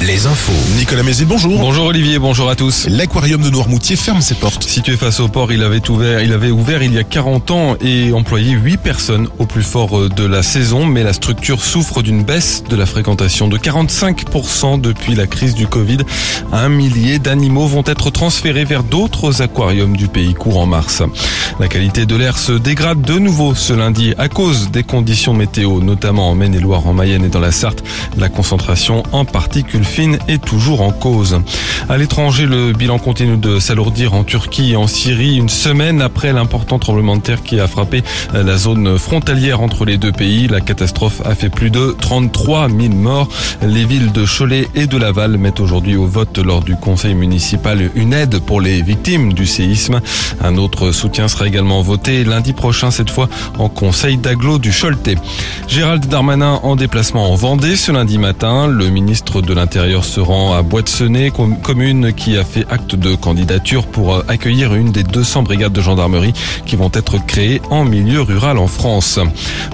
Les infos. Nicolas Mézil, bonjour. Bonjour Olivier, bonjour à tous. L'aquarium de Noirmoutier ferme ses portes. Situé face au port, il avait ouvert, il avait ouvert il y a 40 ans et employé 8 personnes au plus fort de la saison, mais la structure souffre d'une baisse de la fréquentation de 45% depuis la crise du Covid. Un millier d'animaux vont être transférés vers d'autres aquariums du pays courant mars. La qualité de l'air se dégrade de nouveau ce lundi à cause des conditions météo, notamment en Maine-et-Loire, en Mayenne et dans la Sarthe. La concentration en particules fines est toujours en cause. À l'étranger, le bilan continue de s'alourdir en Turquie et en Syrie une semaine après l'important tremblement de terre qui a frappé la zone frontalière entre les deux pays. La catastrophe a fait plus de 33 000 morts. Les villes de Cholet et de Laval mettent aujourd'hui au vote lors du conseil municipal une aide pour les victimes du séisme. Un autre soutien sera également voté lundi prochain, cette fois en conseil d'agglo du Choletais. Gérald Darmanin en déplacement en Vendée ce lundi matin. Le ministre de l'Intérieur se rend à Boîte-Sené, commune qui a fait acte de candidature pour accueillir une des 200 brigades de gendarmerie qui vont être créées en milieu rural en France.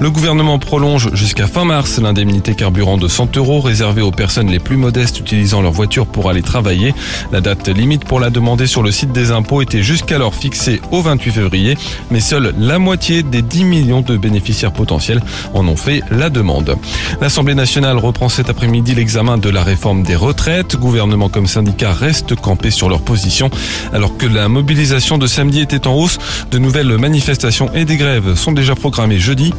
Le gouvernement prolonge jusqu'à fin mars l'indemnité carburant de 100 euros réservée aux personnes les plus modestes utilisant leur voiture pour aller travailler. La date limite pour la demander sur le site des impôts était jusqu'alors fixée au 28 février, mais seule la moitié des 10 millions de bénéficiaires potentiels en ont fait la demande. L'Assemblée nationale reprend cet après-midi l'examen de la réforme des retraites. Gouvernement comme syndicat restent campés sur leur position. Alors que la mobilisation de samedi était en hausse, de nouvelles manifestations et des grèves sont déjà programmées jeudi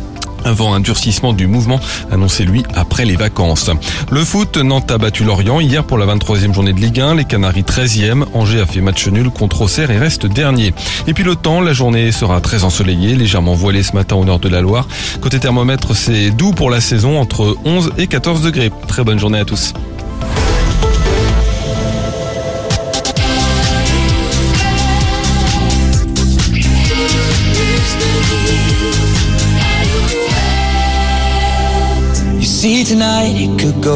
avant un durcissement du mouvement annoncé lui après les vacances. Le foot, Nantes a battu Lorient hier pour la 23e journée de Ligue 1, les Canaries 13e, Angers a fait match nul contre Auxerre et reste dernier. Et puis le temps, la journée sera très ensoleillée, légèrement voilée ce matin au nord de la Loire. Côté thermomètre, c'est doux pour la saison entre 11 et 14 degrés. Très bonne journée à tous. See tonight, it could go